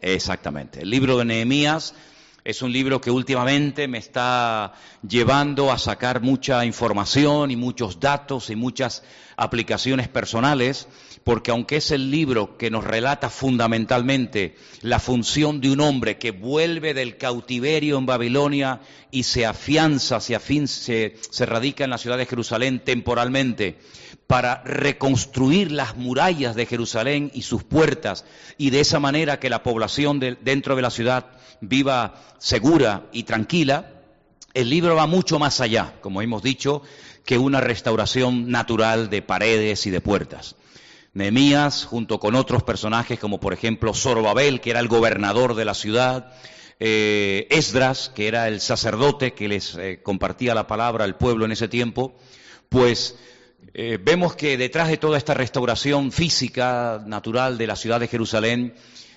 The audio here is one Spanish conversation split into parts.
Exactamente. El libro de Nehemías es un libro que últimamente me está llevando a sacar mucha información y muchos datos y muchas aplicaciones personales, porque aunque es el libro que nos relata fundamentalmente la función de un hombre que vuelve del cautiverio en Babilonia y se afianza, se, se, se radica en la ciudad de Jerusalén temporalmente, para reconstruir las murallas de Jerusalén y sus puertas, y de esa manera que la población dentro de la ciudad viva segura y tranquila, el libro va mucho más allá, como hemos dicho, que una restauración natural de paredes y de puertas. Nehemías, junto con otros personajes como por ejemplo Zorobabel, que era el gobernador de la ciudad, eh, Esdras, que era el sacerdote que les eh, compartía la palabra al pueblo en ese tiempo, pues eh, vemos que detrás de toda esta restauración física, natural de la ciudad de Jerusalén,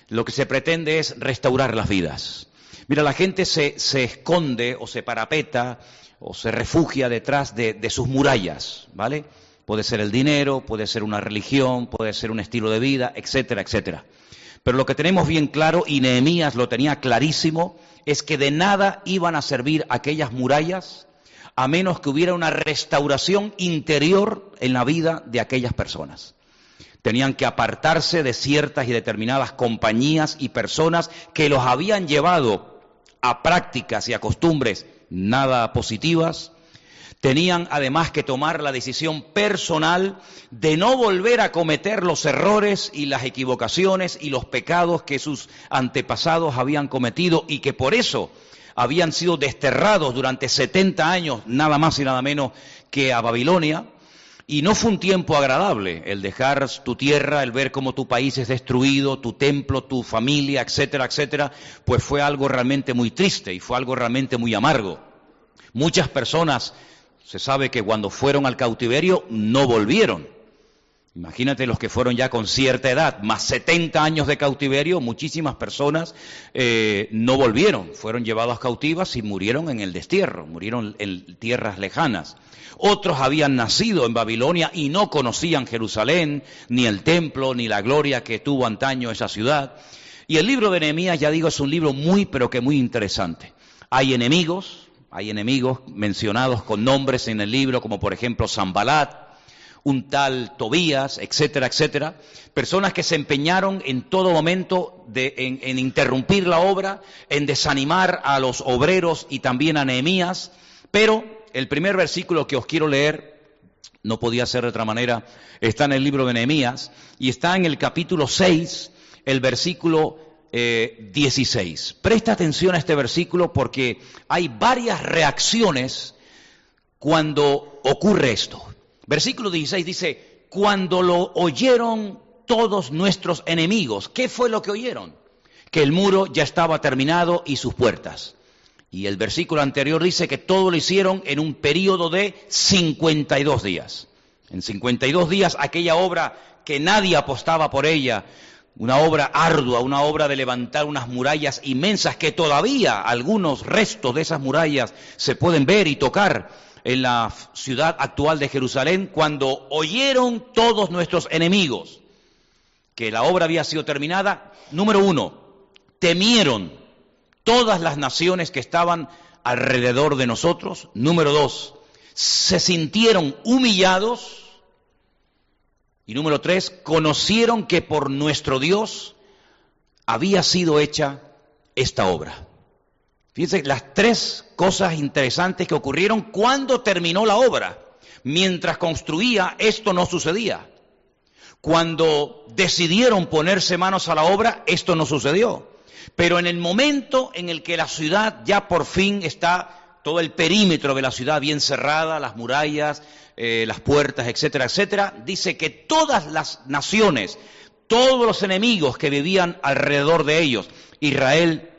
lo que se pretende es restaurar las vidas. Mira, la gente se, esconde o se parapeta o se refugia detrás de, de, sus murallas, ¿vale? Puede ser el dinero, puede ser una religión, puede ser un estilo de vida, etcétera, etcétera. Pero lo que tenemos bien claro, y Nehemías lo tenía clarísimo, es que de nada iban a servir aquellas murallas a menos que hubiera una restauración interior en la vida de aquellas personas tenían que apartarse de ciertas y determinadas compañías y personas que los habían llevado a prácticas y a costumbres nada positivas. Tenían además que tomar la decisión personal de no volver a cometer los errores y las equivocaciones y los pecados que sus antepasados habían cometido y que por eso habían sido desterrados durante 70 años, nada más y nada menos que a Babilonia. Y no fue un tiempo agradable el dejar tu tierra, el ver cómo tu país es destruido, tu templo, tu familia, etcétera, etcétera, pues fue algo realmente muy triste y fue algo realmente muy amargo. Muchas personas, se sabe que cuando fueron al cautiverio no volvieron. Imagínate los que fueron ya con cierta edad, más 70 años de cautiverio, muchísimas personas eh, no volvieron, fueron llevados cautivas y murieron en el destierro, murieron en tierras lejanas. Otros habían nacido en Babilonia y no conocían Jerusalén, ni el templo, ni la gloria que tuvo antaño esa ciudad. Y el libro de Nehemías, ya digo, es un libro muy, pero que muy interesante. Hay enemigos, hay enemigos mencionados con nombres en el libro, como por ejemplo Zambalat, un tal Tobías, etcétera, etcétera, personas que se empeñaron en todo momento en, en, interrumpir la obra, en desanimar a los obreros y también a Nehemías, pero el primer versículo que os quiero leer, no podía ser de otra manera, está en el libro de Nehemías y está en el capítulo 6, el versículo 16. Eh, Presta atención a este versículo porque hay varias reacciones cuando ocurre esto. Versículo 16 dice, cuando lo oyeron todos nuestros enemigos, ¿qué fue lo que oyeron? Que el muro ya estaba terminado y sus puertas. Y el versículo anterior dice que todo lo hicieron en un periodo de 52 días. En 52 días aquella obra que nadie apostaba por ella, una obra ardua, una obra de levantar unas murallas inmensas que todavía algunos restos de esas murallas se pueden ver y tocar en la ciudad actual de Jerusalén, cuando oyeron todos nuestros enemigos que la obra había sido terminada, número uno, temieron todas las naciones que estaban alrededor de nosotros, número dos, se sintieron humillados, y número tres, conocieron que por nuestro Dios había sido hecha esta obra. Fíjense las tres cosas interesantes que ocurrieron cuando terminó la obra. Mientras construía, esto no sucedía. Cuando decidieron ponerse manos a la obra, esto no sucedió. Pero en el momento en el que la ciudad ya por fin está todo el perímetro de la ciudad bien cerrada, las murallas, eh, las puertas, etcétera, etcétera, dice que todas las naciones, todos los enemigos que vivían alrededor de ellos, Israel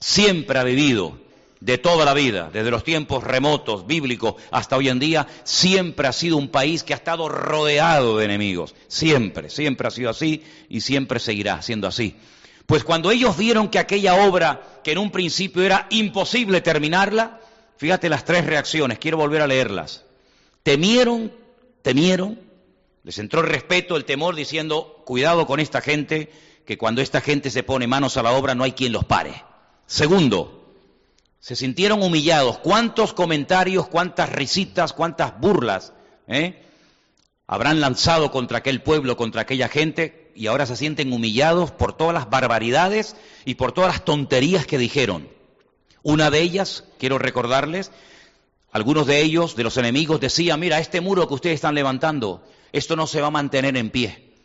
siempre ha vivido de toda la vida, desde los tiempos remotos, bíblicos, hasta hoy en día, siempre ha sido un país que ha estado rodeado de enemigos. Siempre, siempre ha sido así y siempre seguirá siendo así. Pues cuando ellos vieron que aquella obra, que en un principio era imposible terminarla, fíjate las tres reacciones, quiero volver a leerlas. Temieron, temieron, les entró el respeto, el temor, diciendo, cuidado con esta gente que cuando esta gente se pone manos a la obra no hay quien los pare. Segundo, se sintieron humillados. ¿Cuántos comentarios, cuántas risitas, cuántas burlas eh, habrán lanzado contra aquel pueblo, contra aquella gente, y ahora se sienten humillados por todas las barbaridades y por todas las tonterías que dijeron? Una de ellas, quiero recordarles, algunos de ellos, de los enemigos, decían, mira, este muro que ustedes están levantando, esto no se va a mantener en pie.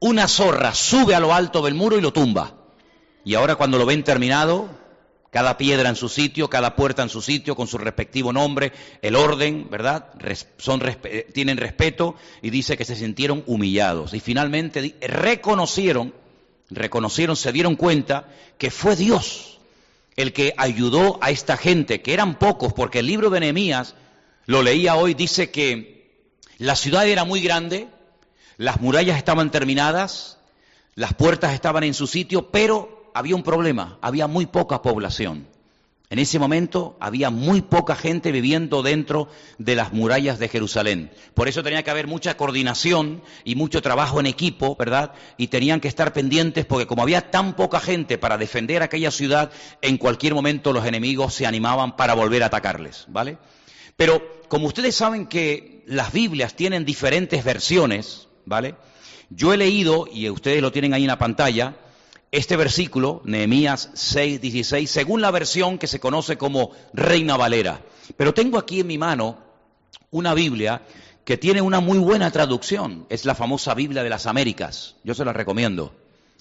Una zorra sube a lo alto del muro y lo tumba. Y ahora cuando lo ven terminado, cada piedra en su sitio, cada puerta en su sitio, con su respectivo nombre, el orden, ¿verdad? Son, tienen respeto y dice que se sintieron humillados. Y finalmente reconocieron, reconocieron, se dieron cuenta que fue Dios el que ayudó a esta gente, que eran pocos, porque el libro de Nehemías, lo leía hoy, dice que la ciudad era muy grande, las murallas estaban terminadas, las puertas estaban en su sitio, pero había un problema, había muy poca población. En ese momento había muy poca gente viviendo dentro de las murallas de Jerusalén. Por eso tenía que haber mucha coordinación y mucho trabajo en equipo, ¿verdad? Y tenían que estar pendientes porque como había tan poca gente para defender aquella ciudad, en cualquier momento los enemigos se animaban para volver a atacarles, ¿vale? Pero como ustedes saben que las Biblias tienen diferentes versiones, ¿vale? Yo he leído, y ustedes lo tienen ahí en la pantalla, este versículo, Nehemías 6, 16, según la versión que se conoce como Reina Valera. Pero tengo aquí en mi mano una Biblia que tiene una muy buena traducción. Es la famosa Biblia de las Américas. Yo se la recomiendo,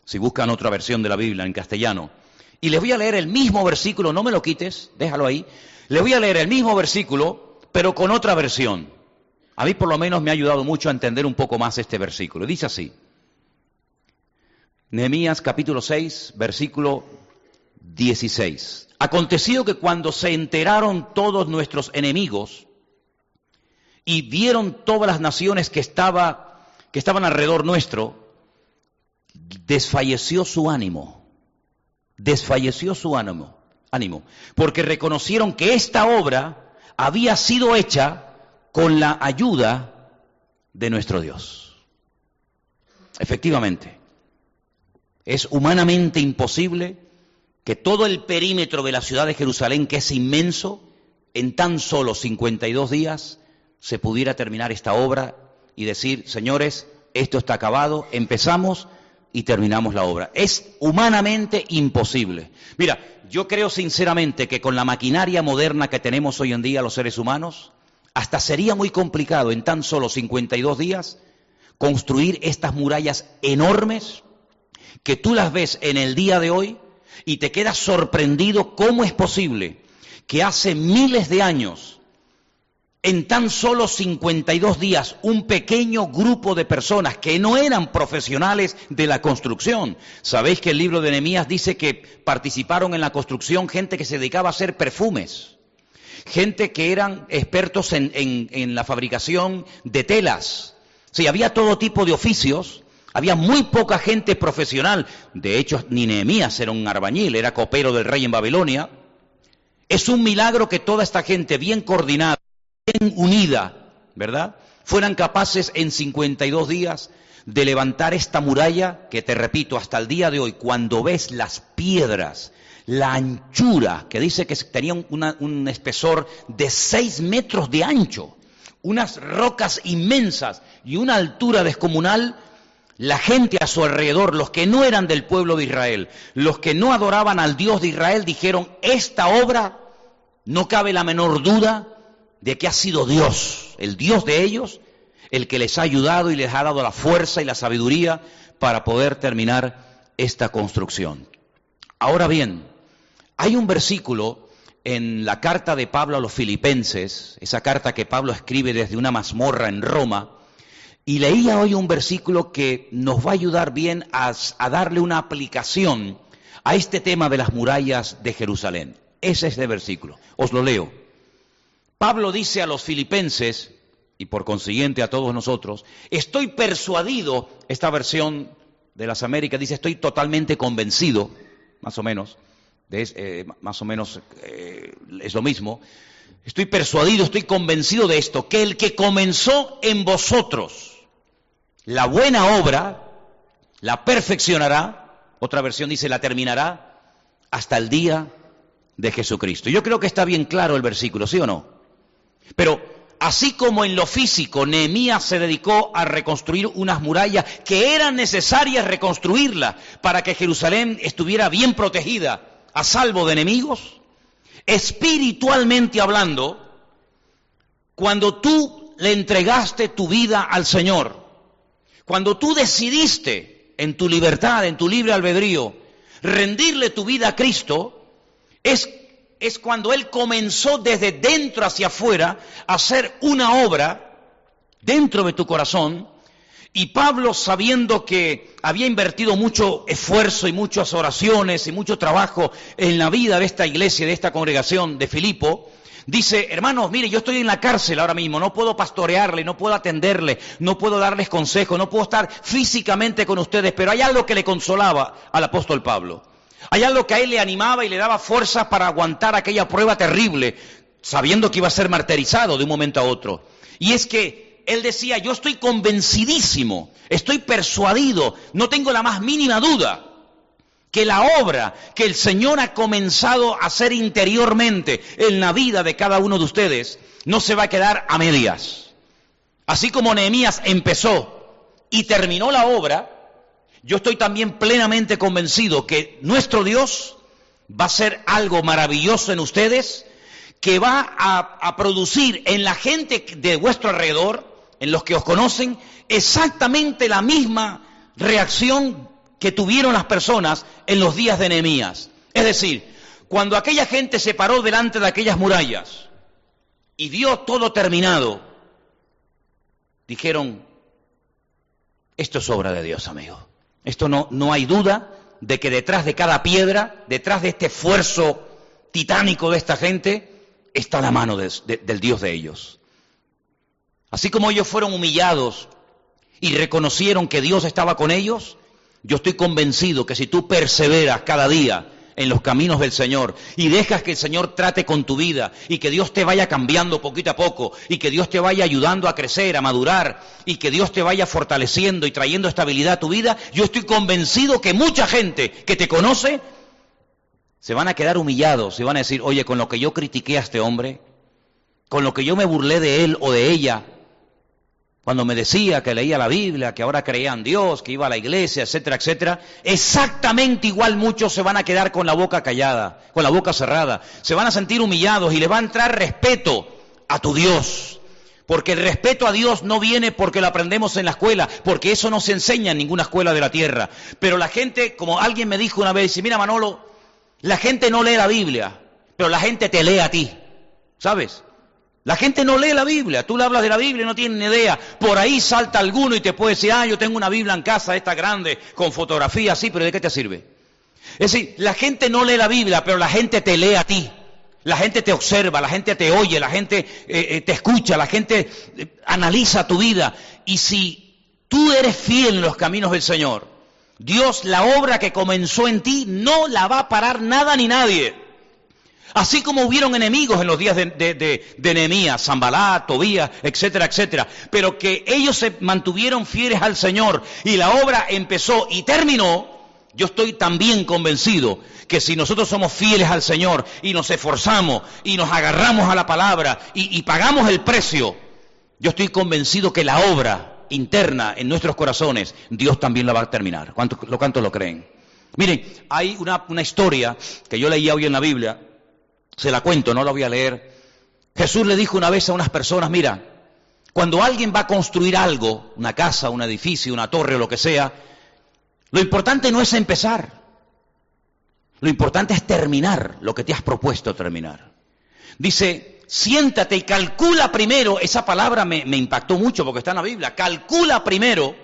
si buscan otra versión de la Biblia en castellano. Y les voy a leer el mismo versículo, no me lo quites, déjalo ahí. Les voy a leer el mismo versículo, pero con otra versión. A mí por lo menos me ha ayudado mucho a entender un poco más este versículo. Dice así. Nehemías capítulo 6, versículo 16. Aconteció que cuando se enteraron todos nuestros enemigos y vieron todas las naciones que, estaba, que estaban alrededor nuestro, desfalleció su ánimo. Desfalleció su ánimo, ánimo, porque reconocieron que esta obra había sido hecha con la ayuda de nuestro Dios. Efectivamente, es humanamente imposible que todo el perímetro de la ciudad de Jerusalén, que es inmenso, en tan solo 52 días se pudiera terminar esta obra y decir, señores, esto está acabado, empezamos y terminamos la obra. Es humanamente imposible. Mira, yo creo sinceramente que con la maquinaria moderna que tenemos hoy en día los seres humanos, hasta sería muy complicado en tan solo 52 días construir estas murallas enormes que tú las ves en el día de hoy y te quedas sorprendido cómo es posible que hace miles de años, en tan solo 52 días, un pequeño grupo de personas que no eran profesionales de la construcción. Sabéis que el libro de Nehemías dice que participaron en la construcción gente que se dedicaba a hacer perfumes, gente que eran expertos en, la fabricación de telas. Sí, había todo tipo de oficios había muy poca gente profesional. De hecho, ni Nehemías era un arbañil, era copero del rey en Babilonia. Es un milagro que toda esta gente bien coordinada, bien unida, ¿verdad? Fueran capaces en 52 días de levantar esta muralla que, te repito, hasta el día de hoy, cuando ves las piedras, la anchura, que dice que tenía un espesor de 6 metros de ancho, unas rocas inmensas y una altura descomunal, la gente a su alrededor, los que no eran del pueblo de Israel, los que no adoraban al Dios de Israel, dijeron, esta obra no cabe la menor duda de que ha sido Dios, el Dios de ellos, el que les ha ayudado y les ha dado la fuerza y la sabiduría para poder terminar esta construcción. Ahora bien, hay un versículo en la carta de Pablo a los filipenses, esa carta que Pablo escribe desde una mazmorra en Roma, y leía hoy un versículo que nos va a ayudar bien a, darle una aplicación a este tema de las murallas de Jerusalén. Ese es el versículo. Os lo leo. Pablo dice a los filipenses, y por consiguiente a todos nosotros, estoy persuadido, esta versión de las Américas dice, estoy totalmente convencido, más o menos, eh, más o menos eh, es lo mismo, estoy persuadido, estoy convencido de esto, que el que comenzó en vosotros, la buena obra la perfeccionará Otra versión dice, la terminará hasta el día de Jesucristo. Yo creo que está bien claro el versículo, ¿sí o no? Pero así como en lo físico Nehemías se dedicó a reconstruir unas murallas que eran necesarias reconstruirlas para que Jerusalén estuviera bien protegida, a salvo de enemigos, espiritualmente hablando, cuando tú le entregaste tu vida al Señor, cuando tú decidiste en tu libertad, en tu libre albedrío, rendirle tu vida a Cristo, es, es cuando Él comenzó desde dentro hacia afuera a hacer una obra dentro de tu corazón. Y Pablo, sabiendo que había invertido mucho esfuerzo y muchas oraciones y mucho trabajo en la vida de esta iglesia, de esta congregación de Filipo, Dice, hermanos, mire, yo estoy en la cárcel ahora mismo, no puedo pastorearle, no puedo atenderle, no puedo darles consejos, no puedo estar físicamente con ustedes, pero hay algo que le consolaba al apóstol Pablo. Hay algo que a él le animaba y le daba fuerzas para aguantar aquella prueba terrible, sabiendo que iba a ser martirizado de un momento a otro. Y es que él decía, yo estoy convencidísimo, estoy persuadido, no tengo la más mínima duda que la obra que el Señor ha comenzado a hacer interiormente en la vida de cada uno de ustedes no se va a quedar a medias. Así como Nehemías empezó y terminó la obra, yo estoy también plenamente convencido que nuestro Dios va a hacer algo maravilloso en ustedes, que va a, producir en la gente de vuestro alrededor, en los que os conocen, exactamente la misma reacción que tuvieron las personas en los días de Nehemías. Es decir, cuando aquella gente se paró delante de aquellas murallas y vio todo terminado, dijeron, esto es obra de Dios, amigo. Esto no, no hay duda de que detrás de cada piedra, detrás de este esfuerzo titánico de esta gente, está la mano del Dios de ellos. Así como ellos fueron humillados y reconocieron que Dios estaba con ellos, yo estoy convencido que si tú perseveras cada día en los caminos del Señor y dejas que el Señor trate con tu vida y que Dios te vaya cambiando poquito a poco y que Dios te vaya ayudando a crecer, a madurar y que Dios te vaya fortaleciendo y trayendo estabilidad a tu vida, yo estoy convencido que mucha gente que te conoce se van a quedar humillados, se van a decir, oye, con lo que yo critiqué a este hombre, con lo que yo me burlé de él o de ella, cuando me decía que leía la Biblia, que ahora creía en Dios, que iba a la iglesia, etcétera, etcétera, exactamente igual muchos se van a quedar con la boca callada, con la boca cerrada, se van a sentir humillados y le va a entrar respeto a tu Dios. Porque el respeto a Dios no viene porque lo aprendemos en la escuela, porque eso no se enseña en ninguna escuela de la tierra. Pero la gente, como alguien me dijo una vez, dice, mira Manolo, la gente no lee la Biblia, pero la gente te lee a ti, ¿sabes? La gente no lee la Biblia, tú le hablas de la Biblia y no tienen idea. Por ahí salta alguno y te puede decir, ah, yo tengo una Biblia en casa, esta grande, con fotografía, sí, pero ¿de qué te sirve? Es decir, la gente no lee la Biblia, pero la gente te lee a ti. La gente te observa, la gente te oye, la gente eh, eh, te escucha, la gente eh, analiza tu vida. Y si tú eres fiel en los caminos del Señor, Dios la obra que comenzó en ti no la va a parar nada ni nadie. Así como hubieron enemigos en los días de, de, de, Zambalá, Tobías, etcétera, etcétera, pero que ellos se mantuvieron fieles al Señor y la obra empezó y terminó, yo estoy también convencido que si nosotros somos fieles al Señor y nos esforzamos y nos agarramos a la palabra y, y pagamos el precio, yo estoy convencido que la obra interna en nuestros corazones, Dios también la va a terminar. ¿Cuántos lo, lo creen? Miren, hay una, una historia que yo leía hoy en la Biblia, se la cuento, no la voy a leer. Jesús le dijo una vez a unas personas, mira, cuando alguien va a construir algo, una casa, un edificio, una torre o lo que sea, lo importante no es empezar. Lo importante es terminar lo que te has propuesto terminar. Dice, siéntate y calcula primero, esa palabra me, me, impactó mucho porque está en la Biblia, calcula primero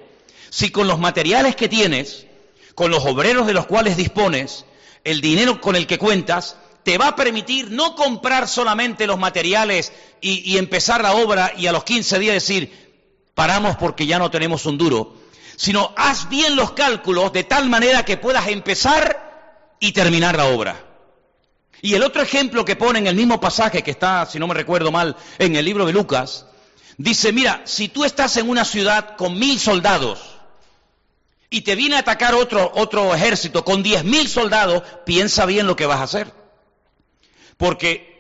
si con los materiales que tienes, con los obreros de los cuales dispones, el dinero con el que cuentas, te va a permitir no comprar solamente los materiales y, empezar la obra y a los 15 días decir, paramos porque ya no tenemos un duro, sino haz bien los cálculos de tal manera que puedas empezar y terminar la obra. Y el otro ejemplo que pone en el mismo pasaje que está, si no me recuerdo mal, en el libro de Lucas, dice, mira, si tú estás en una ciudad con mil soldados y te viene a atacar otro, otro ejército con diez mil soldados, piensa bien lo que vas a hacer. Porque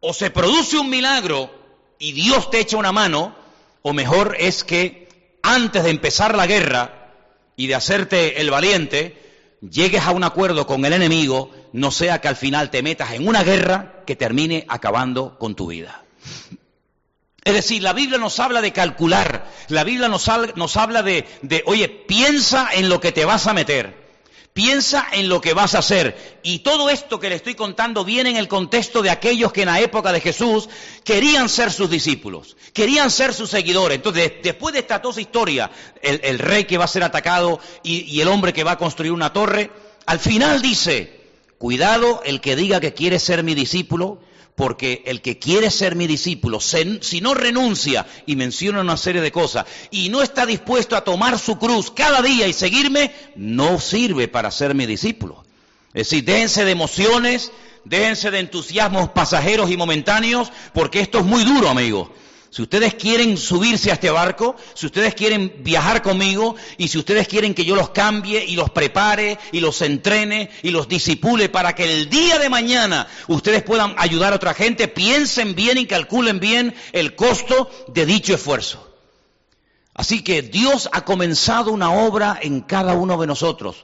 o se produce un milagro y Dios te echa una mano, o mejor es que antes de empezar la guerra y de hacerte el valiente, llegues a un acuerdo con el enemigo, no sea que al final te metas en una guerra que termine acabando con tu vida. Es decir, la Biblia nos habla de calcular, la Biblia nos, habla de, de, oye, piensa en lo que te vas a meter, piensa en lo que vas a hacer. Y todo esto que le estoy contando viene en el contexto de aquellos que en la época de Jesús querían ser sus discípulos, querían ser sus seguidores. Entonces, después de esta toda historia, el, rey que va a ser atacado y el hombre que va a construir una torre, al final dice, cuidado el que diga que quiere ser mi discípulo, porque el que quiere ser mi discípulo, si no renuncia y menciona una serie de cosas y no está dispuesto a tomar su cruz cada día y seguirme, no sirve para ser mi discípulo. Es decir, déjense de emociones, déjense de entusiasmos pasajeros y momentáneos, porque esto es muy duro, amigos. Si ustedes quieren subirse a este barco, si ustedes quieren viajar conmigo y si ustedes quieren que yo los cambie y los prepare y los entrene y los disipule para que el día de mañana ustedes puedan ayudar a otra gente, piensen bien y calculen bien el costo de dicho esfuerzo. Así que Dios ha comenzado una obra en cada uno de nosotros.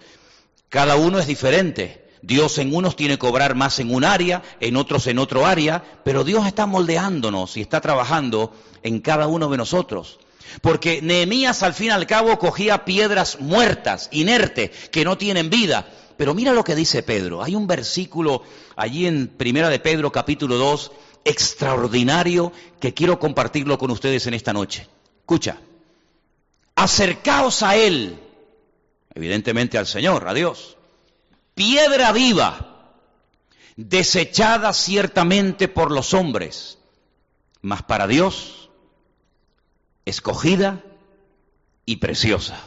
Cada uno es diferente. Dios en unos tiene que cobrar más en un área, en otros en otro área, pero Dios está moldeándonos y está trabajando en cada uno de nosotros. Porque Nehemías al fin y al cabo cogía piedras muertas, inertes, que no tienen vida. Pero mira lo que dice Pedro. Hay un versículo allí en Primera de Pedro capítulo 2 extraordinario que quiero compartirlo con ustedes en esta noche. Escucha. Acercaos a él, evidentemente al Señor, a Dios piedra viva, desechada ciertamente por los hombres, mas para Dios escogida y preciosa.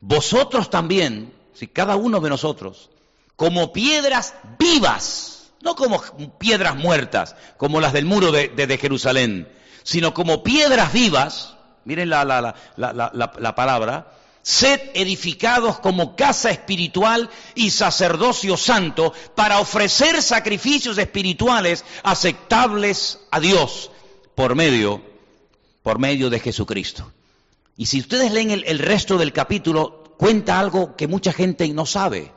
Vosotros también, si cada uno de nosotros, como piedras vivas, no como piedras muertas, como las del muro de, Jerusalén, sino como piedras vivas, miren la, la, la palabra, sed edificados como casa espiritual y sacerdocio santo para ofrecer sacrificios espirituales aceptables a Dios por medio, por medio de Jesucristo. Y si ustedes leen el, el resto del capítulo, cuenta algo que mucha gente no sabe.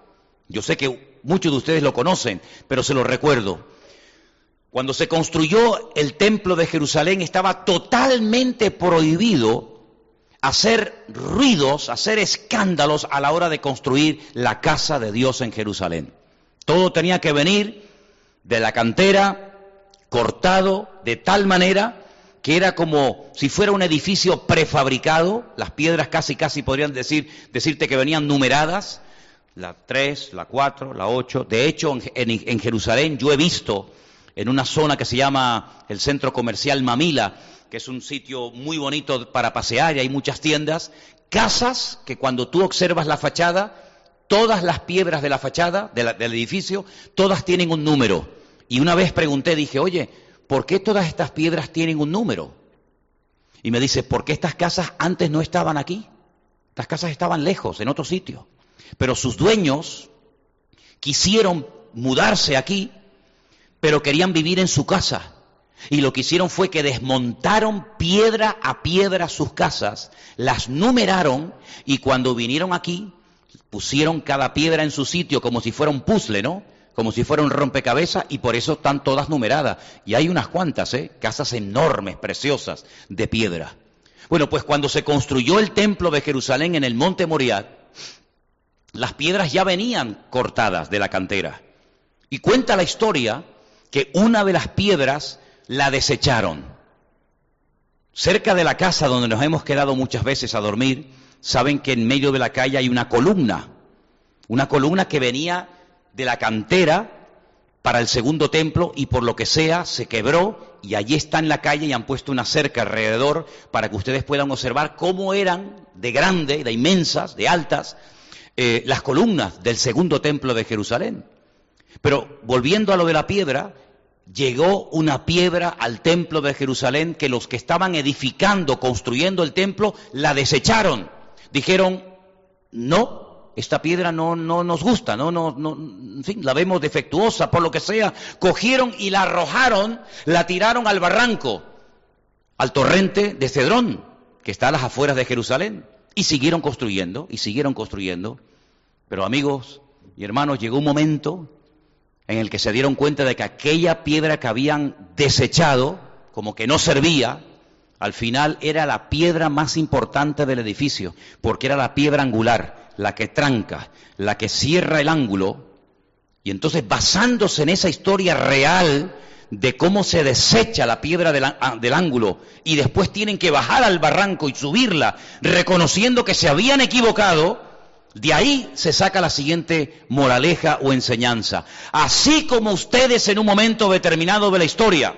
Yo sé que muchos de ustedes lo conocen, pero se lo recuerdo. Cuando se construyó el templo de Jerusalén estaba totalmente prohibido hacer ruidos, hacer escándalos a la hora de construir la casa de Dios en Jerusalén. Todo tenía que venir de la cantera, cortado de tal manera que era como si fuera un edificio prefabricado, las piedras casi casi podrían decir, decirte que venían numeradas, la 3, la 4, la 8. De hecho, en, en Jerusalén yo he visto en una zona que se llama el centro comercial Mamila, que es un sitio muy bonito para pasear y hay muchas tiendas, casas que cuando tú observas la fachada, todas las piedras de la fachada del edificio, todas tienen un número. Y una vez pregunté, dije, oye, ¿por qué todas estas piedras tienen un número? Y me dice, porque estas casas antes no estaban aquí. Estas casas estaban lejos, en otro sitio. Pero sus dueños quisieron mudarse aquí, pero querían vivir en su casa. Y lo que hicieron fue que desmontaron piedra a piedra sus casas, las numeraron y cuando vinieron aquí pusieron cada piedra en su sitio como si fuera un puzzle, ¿no? Como si fuera un rompecabezas y por eso están todas numeradas. Y hay unas cuantas, ¿eh? Casas enormes, preciosas, de piedra. Bueno, pues cuando se construyó el templo de Jerusalén en el monte Moriah, las piedras ya venían cortadas de la cantera. Y cuenta la historia que una de las piedras la desecharon. Cerca de la casa donde nos hemos quedado muchas veces a dormir, saben que en medio de la calle hay una columna, una columna que venía de la cantera para el segundo templo y por lo que sea se quebró y allí está en la calle y han puesto una cerca alrededor para que ustedes puedan observar cómo eran de grande, de inmensas, de altas, eh, las columnas del segundo templo de Jerusalén. Pero volviendo a lo de la piedra, llegó una piedra al templo de Jerusalén que los que estaban edificando, construyendo el templo, la desecharon. Dijeron, no, esta piedra no, no nos gusta, no, en fin, la vemos defectuosa, por lo que sea. Cogieron y la arrojaron, la tiraron al barranco, al torrente de Cedrón, que está a las afueras de Jerusalén. Y siguieron construyendo, y siguieron construyendo. Pero amigos y hermanos, llegó un momento en el que se dieron cuenta de que aquella piedra que habían desechado, como que no servía, al final era la piedra más importante del edificio, porque era la piedra angular, la que tranca, la que cierra el ángulo. Y entonces, basándose en esa historia real de cómo se desecha la piedra del, del, ángulo y después tienen que bajar al barranco y subirla, reconociendo que se habían equivocado, de ahí se saca la siguiente moraleja o enseñanza. Así como ustedes en un momento determinado de la historia,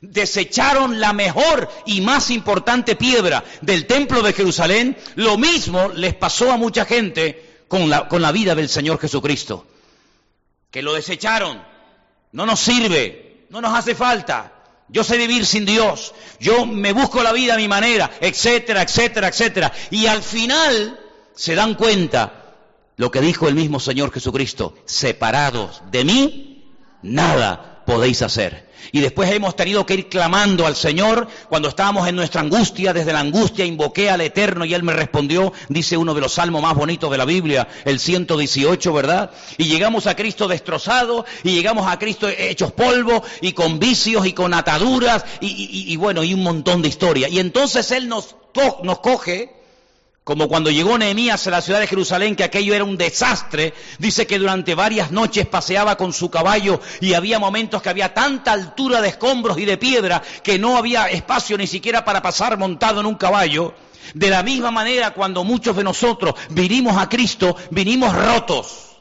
desecharon la mejor y más importante piedra del templo de Jerusalén, lo mismo les pasó a mucha gente con la, con la vida del Señor Jesucristo. Que lo desecharon, no nos sirve, no nos hace falta. Yo sé vivir sin Dios, yo me busco la vida a mi manera, etcétera, etcétera, etcétera. Y al final se dan cuenta lo que dijo el mismo Señor Jesucristo, separados de mí, nada podéis hacer. Y después hemos tenido que ir clamando al Señor cuando estábamos en nuestra angustia. Desde la angustia invoqué al Eterno y Él me respondió, dice uno de los salmos más bonitos de la Biblia, el 118, ¿verdad? Y llegamos a Cristo destrozado y llegamos a Cristo hechos polvo y con vicios y con ataduras y, bueno, y un montón de historia. Y entonces Él nos, nos coge como cuando llegó Nehemías a la ciudad de Jerusalén, que aquello era un desastre, dice que durante varias noches paseaba con su caballo y había momentos que había tanta altura de escombros y de piedra que no había espacio ni siquiera para pasar montado en un caballo. De la misma manera, cuando muchos de nosotros vinimos a Cristo, vinimos rotos,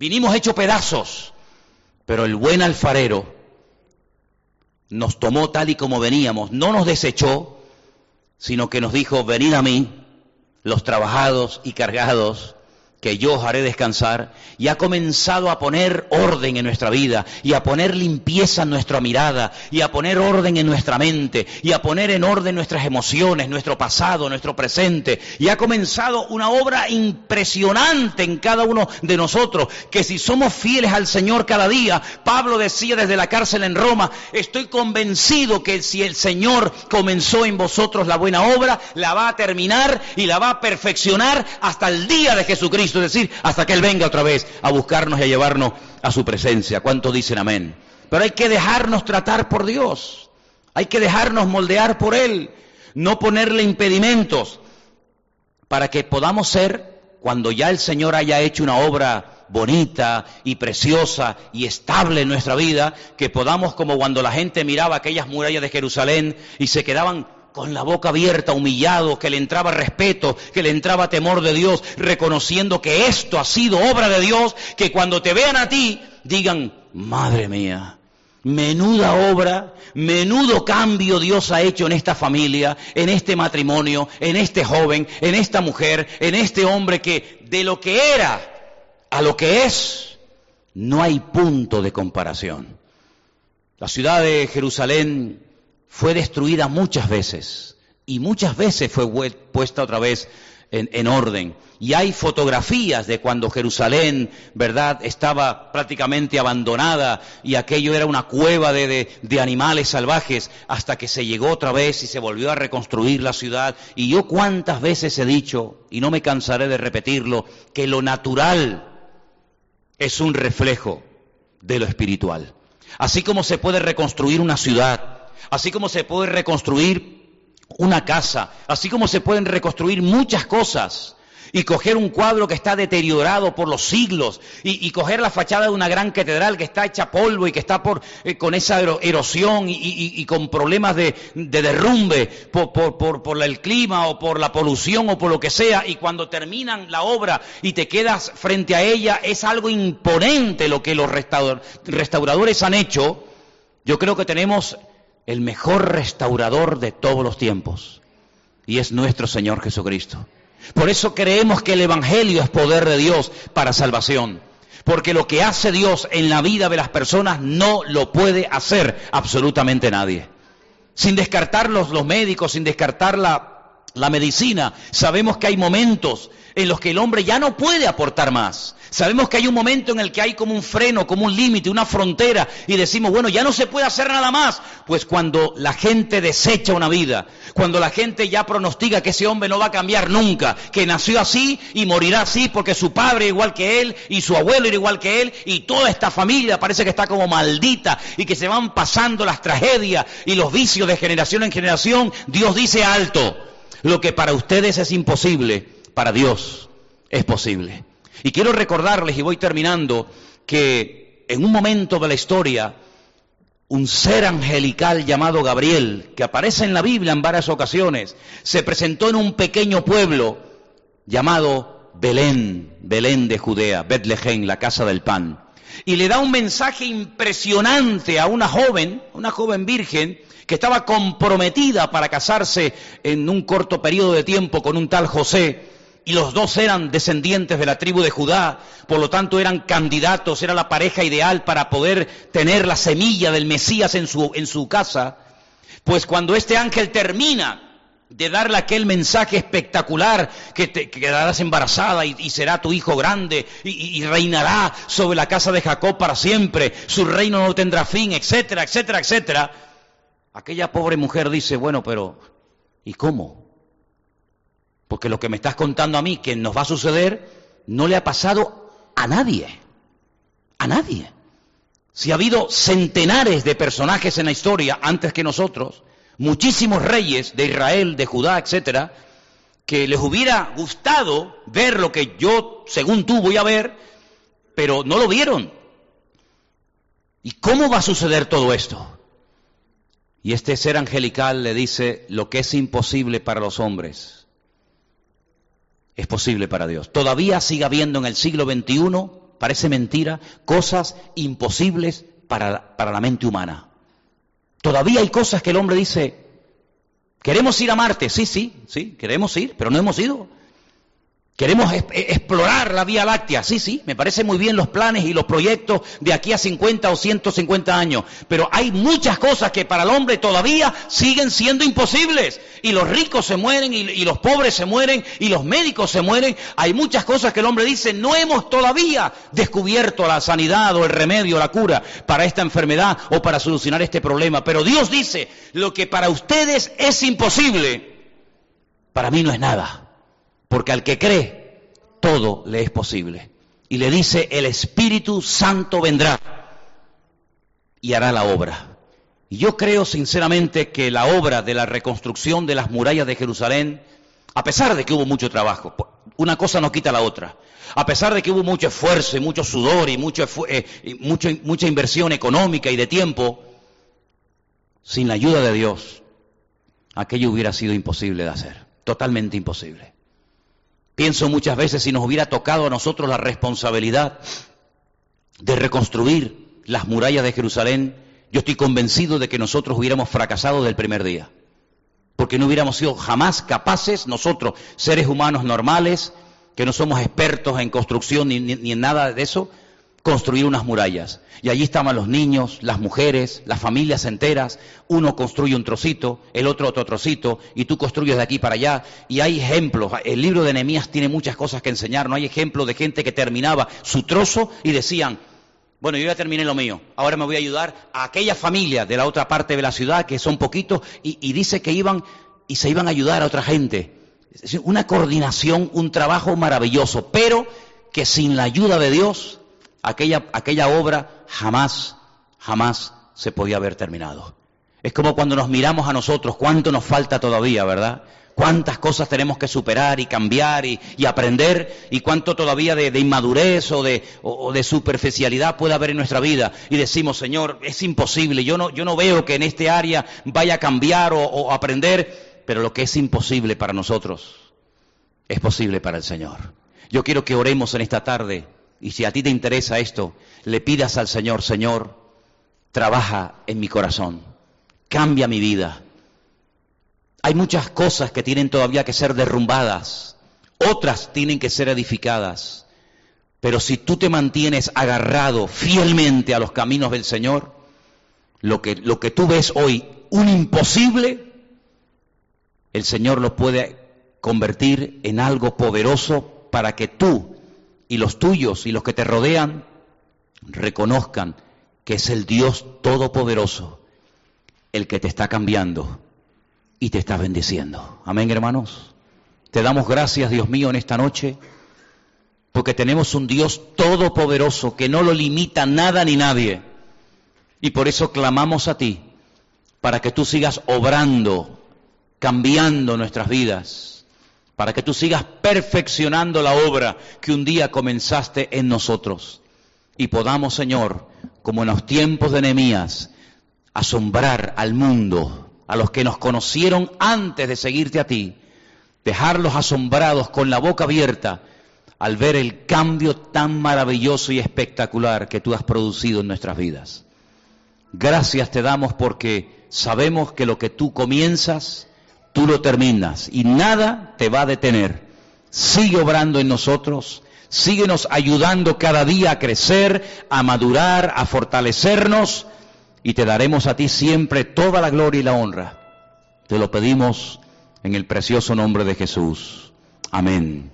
vinimos hechos pedazos, pero el buen alfarero nos tomó tal y como veníamos, no nos desechó, sino que nos dijo, venid a mí, los trabajados y cargados, que yo os haré descansar, y ha comenzado a poner orden en nuestra vida, y a poner limpieza en nuestra mirada, y a poner orden en nuestra mente, y a poner en orden nuestras emociones, nuestro pasado, nuestro presente, y ha comenzado una obra impresionante en cada uno de nosotros, que si somos fieles al Señor cada día, Pablo decía desde la cárcel en Roma, estoy convencido que si el Señor comenzó en vosotros la buena obra, la va a terminar y la va a perfeccionar hasta el día de Jesucristo es decir, hasta que Él venga otra vez a buscarnos y a llevarnos a su presencia. ¿Cuántos dicen amén? Pero hay que dejarnos tratar por Dios, hay que dejarnos moldear por Él, no ponerle impedimentos para que podamos ser, cuando ya el Señor haya hecho una obra bonita y preciosa y estable en nuestra vida, que podamos, como cuando la gente miraba aquellas murallas de Jerusalén y se quedaban con la boca abierta, humillado, que le entraba respeto, que le entraba temor de Dios, reconociendo que esto ha sido obra de Dios, que cuando te vean a ti digan, madre mía, menuda obra, menudo cambio Dios ha hecho en esta familia, en este matrimonio, en este joven, en esta mujer, en este hombre que de lo que era a lo que es, no hay punto de comparación. La ciudad de Jerusalén fue destruida muchas veces y muchas veces fue puesta otra vez en, orden. Y hay fotografías de cuando Jerusalén, ¿verdad?, estaba prácticamente abandonada y aquello era una cueva de, de, animales salvajes hasta que se llegó otra vez y se volvió a reconstruir la ciudad. Y yo cuántas veces he dicho, y no me cansaré de repetirlo, que lo natural es un reflejo de lo espiritual. Así como se puede reconstruir una ciudad, así como se puede reconstruir una casa, así como se pueden reconstruir muchas cosas y coger un cuadro que está deteriorado por los siglos y, coger la fachada de una gran catedral que está hecha polvo y que está por, eh, con esa erosión y, con problemas de, derrumbe por, por, el clima o por la polución o por lo que sea y cuando terminan la obra y te quedas frente a ella es algo imponente lo que los restauradores han hecho, yo creo que tenemos el mejor restaurador de todos los tiempos, y es nuestro Señor Jesucristo. Por eso creemos que el Evangelio es poder de Dios para salvación, porque lo que hace Dios en la vida de las personas no lo puede hacer absolutamente nadie. Sin descartar los, médicos, sin descartar la, la medicina, sabemos que hay momentos en los que el hombre ya no puede aportar más. Sabemos que hay un momento en el que hay como un freno, como un límite, una frontera, y decimos, bueno, ya no se puede hacer nada más. Pues cuando la gente desecha una vida, cuando la gente ya pronostica que ese hombre no va a cambiar nunca, que nació así y morirá así porque su padre igual que él y su abuelo era igual que él y toda esta familia parece que está como maldita y que se van pasando las tragedias y los vicios de generación en generación, Dios dice alto, lo que para ustedes es imposible, para Dios es posible. Y quiero recordarles, y voy terminando, que en un momento de la historia, un ser angelical llamado Gabriel, que aparece en la Biblia en varias ocasiones, se presentó en un pequeño pueblo llamado Belén, Belén de Judea, Betlehem, la casa del pan. Y le da un mensaje impresionante a una joven, una joven virgen, que estaba comprometida para casarse en un corto periodo de tiempo con un tal José, y los dos eran descendientes de la tribu de Judá, por lo tanto eran candidatos, era la pareja ideal para poder tener la semilla del Mesías en su, en su casa, pues cuando este ángel termina de darle aquel mensaje espectacular que te quedarás embarazada y, será tu hijo grande y, y, reinará sobre la casa de Jacob para siempre, su reino no tendrá fin, etcétera, etcétera, etcétera. Aquella pobre mujer dice, bueno, pero ¿y cómo? Porque lo que me estás contando a mí que nos va a suceder no le ha pasado a nadie. A nadie. Si ha habido centenares de personajes en la historia antes que nosotros, muchísimos reyes de Israel, de Judá, etcétera, que les hubiera gustado ver lo que yo, según tú, voy a ver, pero no lo vieron. ¿Y cómo va a suceder todo esto? Y este ser angelical le dice, lo que es imposible para los hombres, es posible para Dios. Todavía sigue habiendo en el siglo XXI, parece mentira, cosas imposibles para, para la mente humana. Todavía hay cosas que el hombre dice, queremos ir a Marte, sí, sí, sí, queremos ir, pero no hemos ido. Queremos e-, explorar la Vía Láctea. Sí, sí, me parecen muy bien los planes y los proyectos de aquí a 50 o 150 años. Pero hay muchas cosas que para el hombre todavía siguen siendo imposibles. Y los ricos se mueren y, y, los pobres se mueren y los médicos se mueren. Hay muchas cosas que el hombre dice, no hemos todavía descubierto la sanidad o el remedio, la cura para esta enfermedad o para solucionar este problema. Pero Dios dice, lo que para ustedes es imposible, para mí no es nada. Porque al que cree, todo le es posible. Y le dice, el Espíritu Santo vendrá y hará la obra. Y yo creo sinceramente que la obra de la reconstrucción de las murallas de Jerusalén, a pesar de que hubo mucho trabajo, una cosa no quita la otra, a pesar de que hubo mucho esfuerzo y mucho sudor y, mucho, eh, y mucho, mucha inversión económica y de tiempo, sin la ayuda de Dios, aquello hubiera sido imposible de hacer, totalmente imposible. Pienso muchas veces si nos hubiera tocado a nosotros la responsabilidad de reconstruir las murallas de Jerusalén, yo estoy convencido de que nosotros hubiéramos fracasado desde el primer día. Porque no hubiéramos sido jamás capaces, nosotros, seres humanos normales, que no somos expertos en construcción ni, ni en nada de eso, construir unas murallas. Y allí estaban los niños, las mujeres, las familias enteras. Uno construye un trocito, el otro otro trocito, y tú construyes de aquí para allá. Y hay ejemplos. El libro de Nehemías tiene muchas cosas que enseñar. No hay ejemplos de gente que terminaba su trozo y decían, bueno, yo ya terminé lo mío. Ahora me voy a ayudar a aquella familia de la otra parte de la ciudad, que son poquitos, y, y dice que iban y se iban a ayudar a otra gente. Una coordinación, un trabajo maravilloso, pero que sin la ayuda de Dios aquella, aquella obra jamás, jamás se podía haber terminado. Es como cuando nos miramos a nosotros, cuánto nos falta todavía, ¿verdad? Cuántas cosas tenemos que superar y cambiar y, y aprender y cuánto todavía de, inmadurez o de, o, o de, superficialidad puede haber en nuestra vida. Y decimos, Señor, es imposible, yo no, yo no veo que en este área vaya a cambiar o, o aprender, pero lo que es imposible para nosotros es posible para el Señor. Yo quiero que oremos en esta tarde y si a ti te interesa esto, le pidas al Señor, Señor, trabaja en mi corazón, cambia mi vida. Hay muchas cosas que tienen todavía que ser derrumbadas, otras tienen que ser edificadas. Pero si tú te mantienes agarrado fielmente a los caminos del Señor, lo que, lo que tú ves hoy, un imposible, el Señor lo puede convertir en algo poderoso para que tú y los tuyos y los que te rodean reconozcan que es el Dios Todopoderoso el que te está cambiando y te está bendiciendo. Amén, hermanos. Te damos gracias, Dios mío, en esta noche, porque tenemos un Dios todopoderoso que no lo limita nada ni nadie. Y por eso clamamos a ti, para que tú sigas obrando, cambiando nuestras vidas, para que tú sigas perfeccionando la obra que un día comenzaste en nosotros. Y podamos, Señor, como en los tiempos de Nehemías, asombrar al mundo, a los que nos conocieron antes de seguirte a ti, dejarlos asombrados con la boca abierta al ver el cambio tan maravilloso y espectacular que tú has producido en nuestras vidas. Gracias te damos porque sabemos que lo que tú comienzas, tú lo terminas y nada te va a detener. Sigue obrando en nosotros, síguenos ayudando cada día a crecer, a madurar, a fortalecernos y te daremos a ti siempre toda la gloria y la honra. Te lo pedimos en el precioso nombre de Jesús. Amén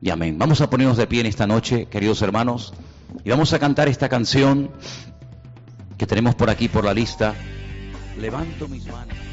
y amén. Vamos a ponernos de pie en esta noche, queridos hermanos, y vamos a cantar esta canción que tenemos por aquí por la lista. Levanto mis manos.